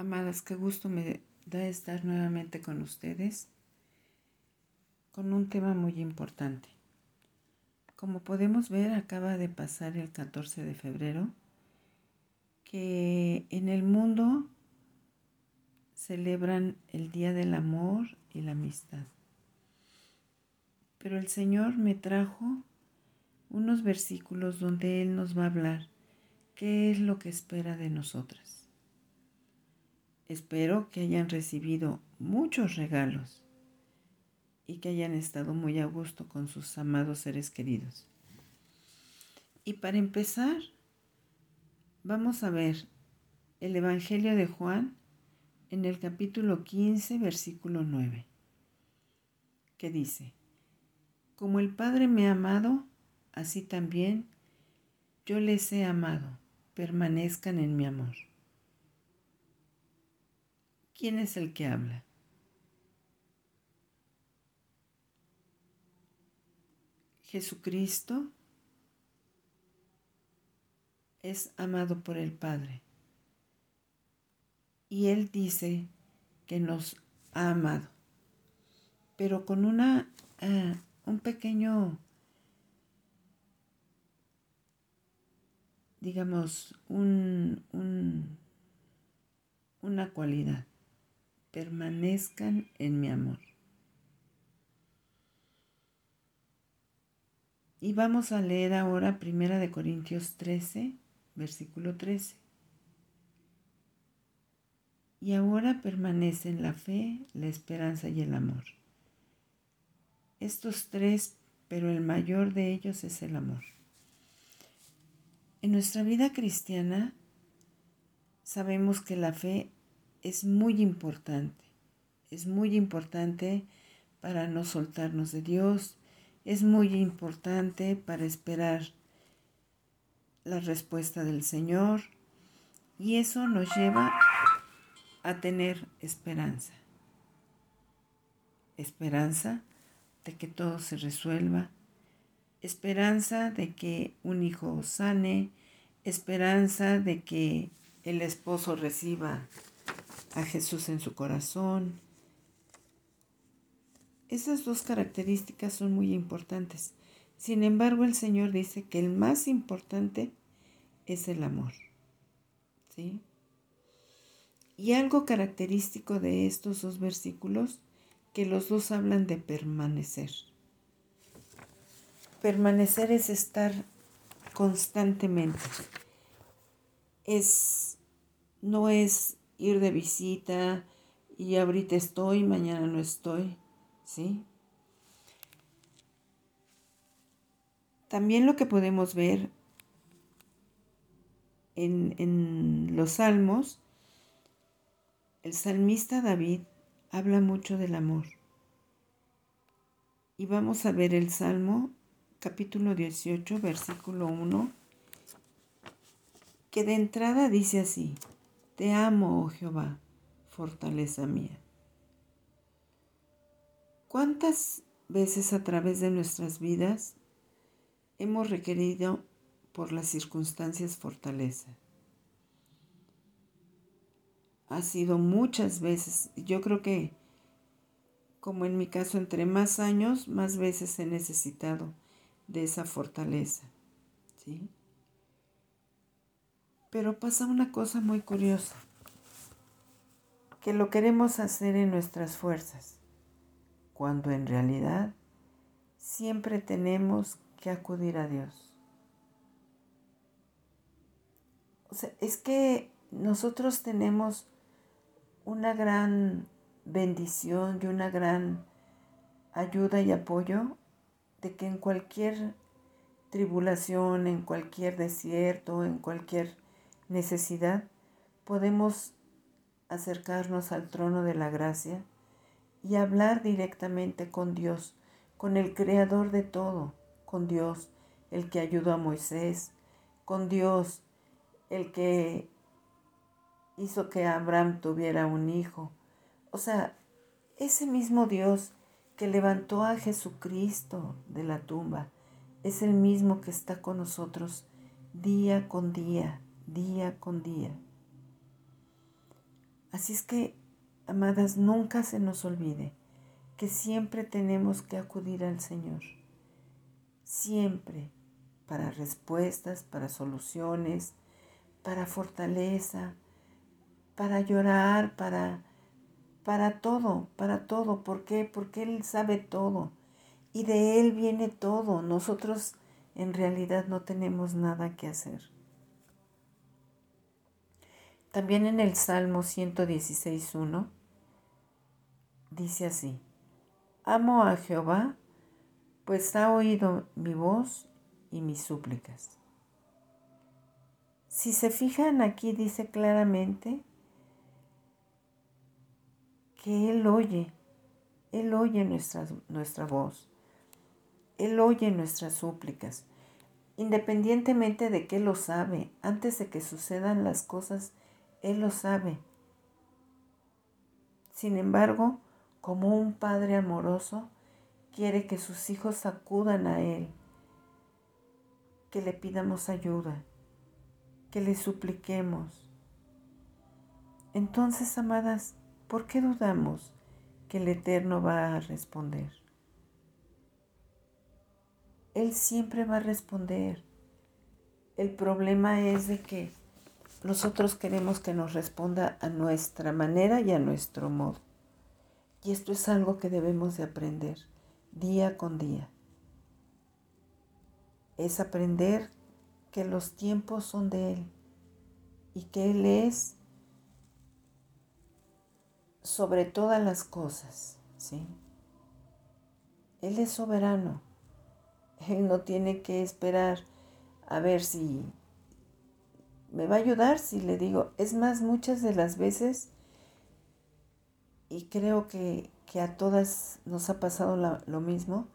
Amadas, qué gusto me da estar nuevamente con ustedes con un tema muy importante. Como podemos ver, acaba de pasar el 14 de febrero, que en el mundo celebran el Día del Amor y la Amistad. Pero el Señor me trajo unos versículos donde Él nos va a hablar qué es lo que espera de nosotras. Espero que hayan recibido muchos regalos y que hayan estado muy a gusto con sus amados seres queridos. Y para empezar, vamos a ver el Evangelio de Juan en el capítulo 15, versículo 9, que dice, Como el Padre me ha amado, así también yo les he amado, permanezcan en mi amor. ¿Quién es el que habla? Jesucristo es amado por el Padre. Y Él dice que nos ha amado, pero con una, uh, un pequeño, digamos, un, un, una cualidad permanezcan en mi amor. Y vamos a leer ahora Primera de Corintios 13, versículo 13. Y ahora permanecen la fe, la esperanza y el amor. Estos tres, pero el mayor de ellos es el amor. En nuestra vida cristiana sabemos que la fe es muy importante. Es muy importante para no soltarnos de Dios. Es muy importante para esperar la respuesta del Señor. Y eso nos lleva a tener esperanza. Esperanza de que todo se resuelva. Esperanza de que un hijo sane. Esperanza de que el esposo reciba a Jesús en su corazón. Esas dos características son muy importantes. Sin embargo, el Señor dice que el más importante es el amor. ¿Sí? Y algo característico de estos dos versículos, que los dos hablan de permanecer. Permanecer es estar constantemente. Es no es ir de visita y ahorita estoy, mañana no estoy, ¿sí? También lo que podemos ver en, en los salmos, el salmista David habla mucho del amor. Y vamos a ver el Salmo capítulo 18, versículo 1, que de entrada dice así, te amo, oh Jehová, fortaleza mía. ¿Cuántas veces a través de nuestras vidas hemos requerido por las circunstancias fortaleza? Ha sido muchas veces. Yo creo que, como en mi caso, entre más años, más veces he necesitado de esa fortaleza. ¿Sí? Pero pasa una cosa muy curiosa, que lo queremos hacer en nuestras fuerzas, cuando en realidad siempre tenemos que acudir a Dios. O sea, es que nosotros tenemos una gran bendición y una gran ayuda y apoyo de que en cualquier tribulación, en cualquier desierto, en cualquier necesidad, podemos acercarnos al trono de la gracia y hablar directamente con Dios, con el creador de todo, con Dios, el que ayudó a Moisés, con Dios, el que hizo que Abraham tuviera un hijo. O sea, ese mismo Dios que levantó a Jesucristo de la tumba, es el mismo que está con nosotros día con día, día con día. Así es que, amadas, nunca se nos olvide que siempre tenemos que acudir al Señor. Siempre para respuestas, para soluciones, para fortaleza, para llorar, para para todo, para todo. ¿Por qué? Porque Él sabe todo y de Él viene todo. Nosotros en realidad no tenemos nada que hacer. También en el Salmo 116.1 dice así, Amo a Jehová, pues ha oído mi voz y mis súplicas. Si se fijan aquí dice claramente que Él oye, Él oye nuestra, nuestra voz, Él oye nuestras súplicas, independientemente de que lo sabe, antes de que sucedan las cosas, Él lo sabe. Sin embargo, como un padre amoroso, quiere que sus hijos acudan a Él, que le pidamos ayuda, que le supliquemos. Entonces, amadas, ¿Por qué dudamos que el Eterno va a responder? Él siempre va a responder. El problema es de que nosotros queremos que nos responda a nuestra manera y a nuestro modo. Y esto es algo que debemos de aprender día con día. Es aprender que los tiempos son de Él y que Él es sobre todas las cosas, ¿sí? Él es soberano. Él no tiene que esperar a ver si me va a ayudar si le digo. Es más, muchas de las veces, y creo que, a todas nos ha pasado lo mismo,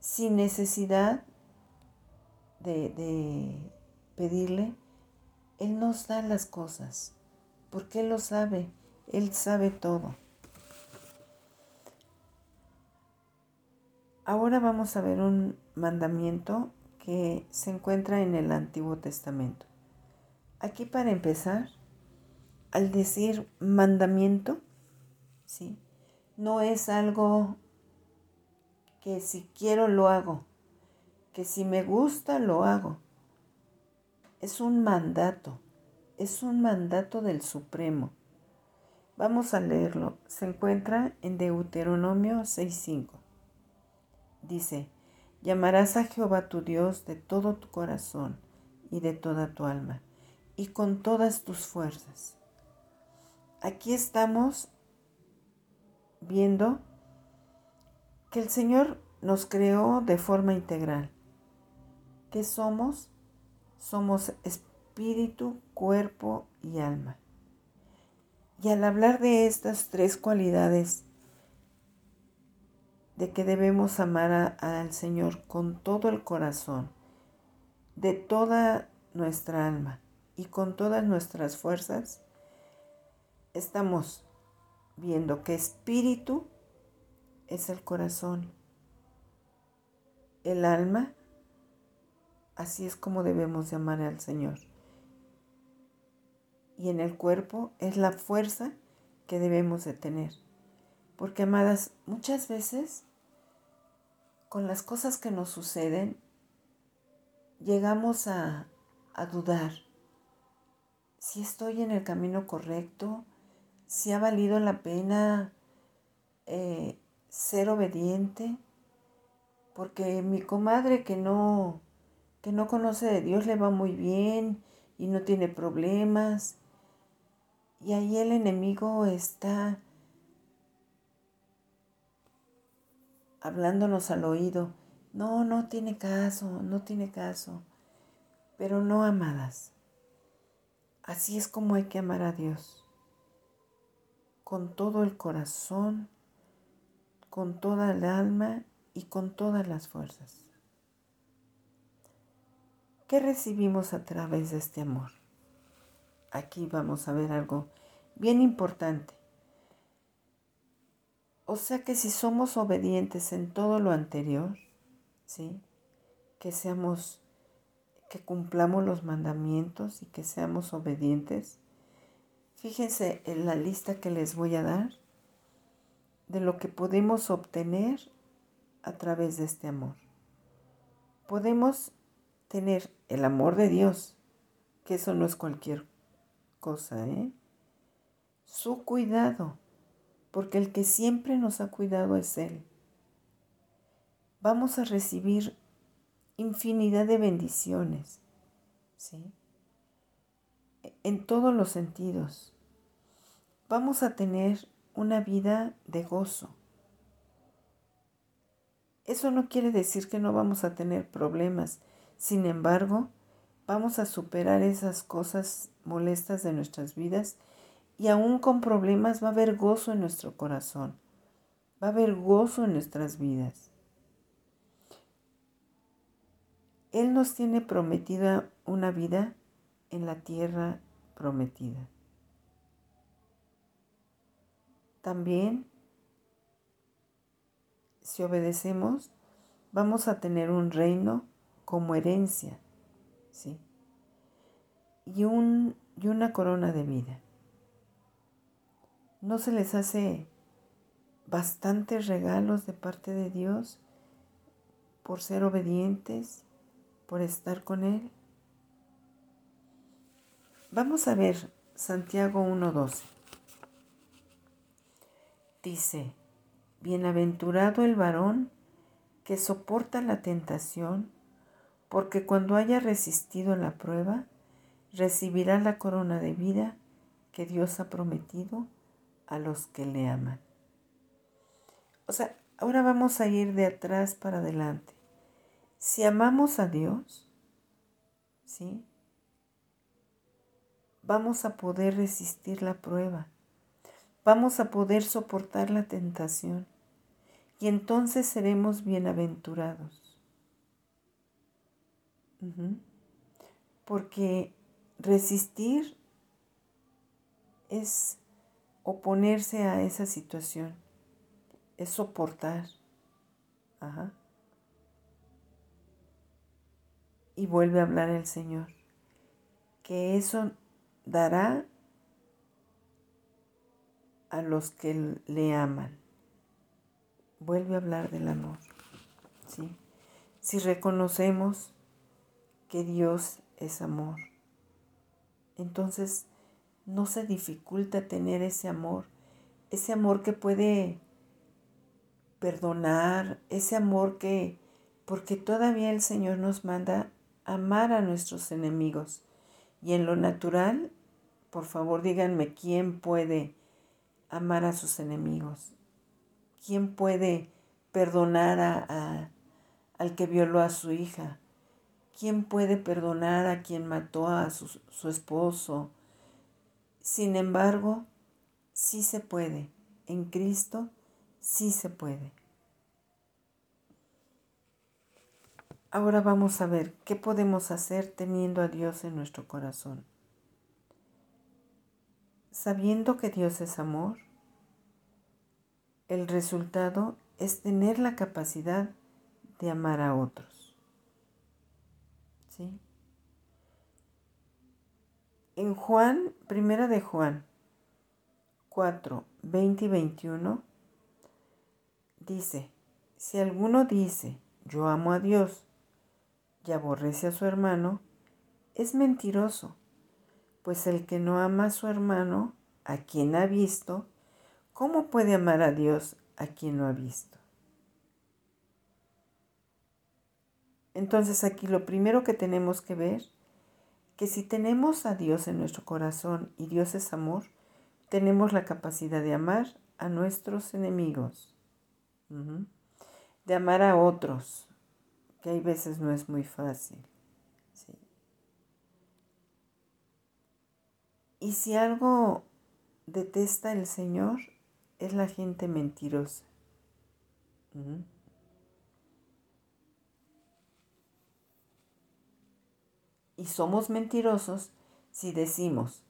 sin necesidad de, de pedirle, Él nos da las cosas, porque Él lo sabe. Él sabe todo. Ahora vamos a ver un mandamiento que se encuentra en el Antiguo Testamento. Aquí para empezar, al decir mandamiento, ¿sí? no es algo que si quiero lo hago, que si me gusta lo hago. Es un mandato, es un mandato del Supremo. Vamos a leerlo. Se encuentra en Deuteronomio 6.5. Dice, llamarás a Jehová tu Dios de todo tu corazón y de toda tu alma y con todas tus fuerzas. Aquí estamos viendo que el Señor nos creó de forma integral. ¿Qué somos? Somos espíritu, cuerpo y alma. Y al hablar de estas tres cualidades, de que debemos amar al Señor con todo el corazón, de toda nuestra alma y con todas nuestras fuerzas, estamos viendo que espíritu es el corazón, el alma, así es como debemos de amar al Señor y en el cuerpo es la fuerza que debemos de tener. Porque, amadas, muchas veces con las cosas que nos suceden, llegamos a, dudar si estoy en el camino correcto, si ha valido la pena eh, ser obediente, porque mi comadre que no, que no conoce de Dios le va muy bien y no tiene problemas y ahí el enemigo está hablándonos al oído. No, no tiene caso, no tiene caso. Pero no amadas. Así es como hay que amar a Dios. Con todo el corazón, con toda el alma y con todas las fuerzas. ¿Qué recibimos a través de este amor? aquí vamos a ver algo bien importante. O sea que si somos obedientes en todo lo anterior, ¿sí? Que seamos, que cumplamos los mandamientos y que seamos obedientes. Fíjense en la lista que les voy a dar de lo que podemos obtener a través de este amor. Podemos tener el amor de Dios, que eso no es cualquier cosa, ¿eh? Su cuidado, porque el que siempre nos ha cuidado es Él. Vamos a recibir infinidad de bendiciones, ¿sí? En todos los sentidos. Vamos a tener una vida de gozo. Eso no quiere decir que no vamos a tener problemas. Sin embargo, vamos a superar esas cosas molestas de nuestras vidas y aún con problemas va a haber gozo en nuestro corazón. Va a haber gozo en nuestras vidas. Él nos tiene prometida una vida en la tierra prometida. También, si obedecemos, vamos a tener un reino como herencia, ¿sí? Y, un, y una corona de vida. ¿No se les hace bastantes regalos de parte de Dios por ser obedientes, por estar con Él? Vamos a ver Santiago 1.12. Dice, bienaventurado el varón que soporta la tentación, porque cuando haya resistido la prueba, recibirá la corona de vida que Dios ha prometido a los que le aman. O sea, ahora vamos a ir de atrás para adelante. Si amamos a Dios, ¿sí? Vamos a poder resistir la prueba. Vamos a poder soportar la tentación. Y entonces seremos bienaventurados. Porque resistir es oponerse a esa situación, es soportar. Y vuelve a hablar el Señor, que eso dará a los que le aman. Vuelve a hablar del amor. Si reconocemos que Dios es amor. Entonces no se dificulta tener ese amor, ese amor que puede perdonar, ese amor que, porque todavía el Señor nos manda amar a nuestros enemigos. Y en lo natural, por favor díganme, ¿quién puede amar a sus enemigos? ¿Quién puede perdonar a, al que violó a su hija? ¿Quién puede perdonar a quien mató a su, su esposo? Sin embargo, sí se puede. En Cristo sí se puede. Ahora vamos a ver qué podemos hacer teniendo a Dios en nuestro corazón. Sabiendo que Dios es amor, el resultado es tener la capacidad de amar a otros. En Juan, primera de Juan 4, 20 y 21, dice, si alguno dice, yo amo a Dios y aborrece a su hermano, es mentiroso, pues el que no ama a su hermano, a quien ha visto, ¿cómo puede amar a Dios a quien no ha visto? Entonces aquí lo primero que tenemos que ver, que si tenemos a Dios en nuestro corazón y Dios es amor, tenemos la capacidad de amar a nuestros enemigos, de amar a otros, que hay veces no es muy fácil. Y si algo detesta el Señor, es la gente mentirosa. Y somos mentirosos si decimos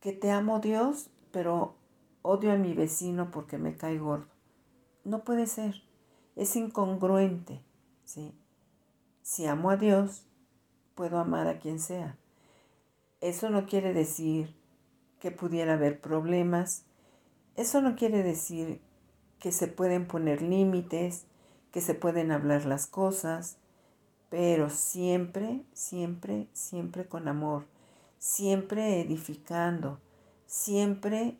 que te amo Dios, pero odio a mi vecino porque me cae gordo. No puede ser. Es incongruente. Si amo a Dios, puedo amar a quien sea. Eso no quiere decir que pudiera haber problemas. Eso no quiere decir que se pueden poner límites, que se pueden hablar las cosas, pero siempre, siempre, siempre con amor, siempre edificando, siempre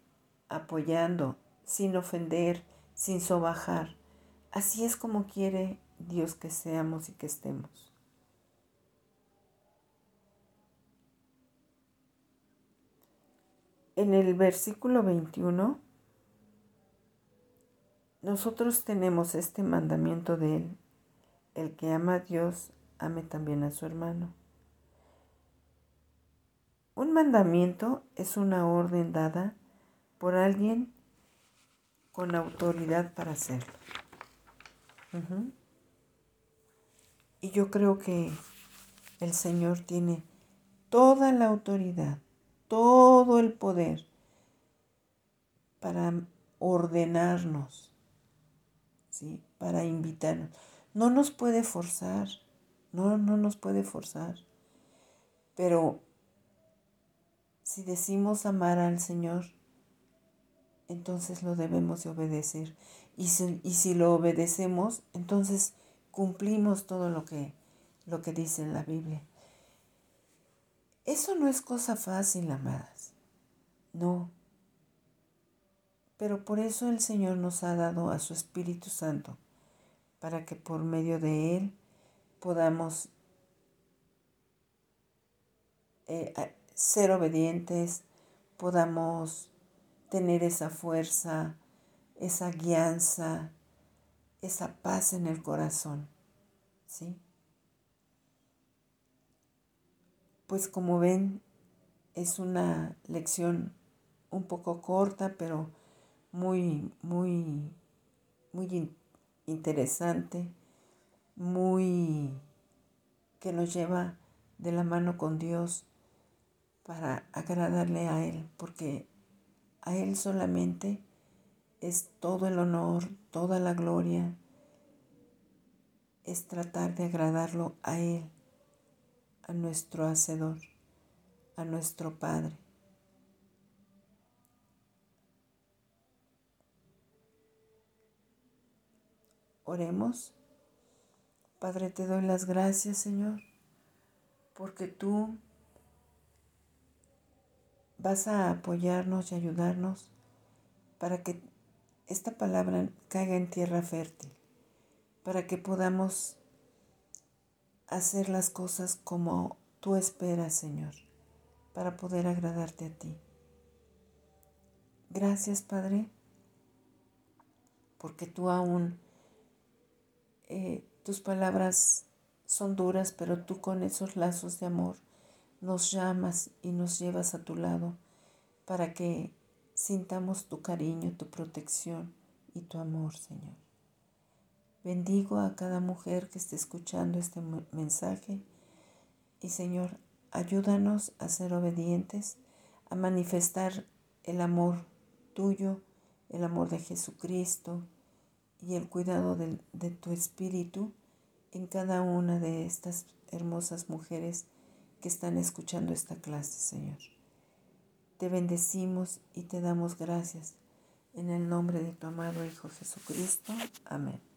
apoyando, sin ofender, sin sobajar. Así es como quiere Dios que seamos y que estemos. En el versículo 21, nosotros tenemos este mandamiento de Él. El que ama a Dios, ame también a su hermano. Un mandamiento es una orden dada por alguien con autoridad para hacerlo. Y yo creo que el Señor tiene toda la autoridad, todo el poder para ordenarnos, ¿sí? para invitarnos. No nos puede forzar, no, no nos puede forzar. Pero si decimos amar al Señor, entonces lo debemos de obedecer. Y si, y si lo obedecemos, entonces cumplimos todo lo que, lo que dice la Biblia. Eso no es cosa fácil, amadas. No. Pero por eso el Señor nos ha dado a su Espíritu Santo, para que por medio de Él podamos eh, ser obedientes, podamos tener esa fuerza, esa guianza, esa paz en el corazón. ¿Sí? Pues como ven, es una lección un poco corta, pero muy, muy, muy interesante, muy que nos lleva de la mano con Dios para agradarle a Él, porque a Él solamente es todo el honor, toda la gloria, es tratar de agradarlo a Él, a nuestro Hacedor, a nuestro Padre. Oremos. Padre, te doy las gracias, Señor, porque tú vas a apoyarnos y ayudarnos para que esta palabra caiga en tierra fértil, para que podamos hacer las cosas como tú esperas, Señor, para poder agradarte a ti. Gracias, Padre, porque tú aún, eh, tus palabras son duras, pero tú con esos lazos de amor nos llamas y nos llevas a tu lado para que sintamos tu cariño, tu protección y tu amor, Señor. Bendigo a cada mujer que esté escuchando este mensaje y, Señor, ayúdanos a ser obedientes, a manifestar el amor tuyo, el amor de Jesucristo y el cuidado de, de tu espíritu en cada una de estas hermosas mujeres que están escuchando esta clase, Señor. Te bendecimos y te damos gracias en el nombre de tu amado Hijo Jesucristo. Amén.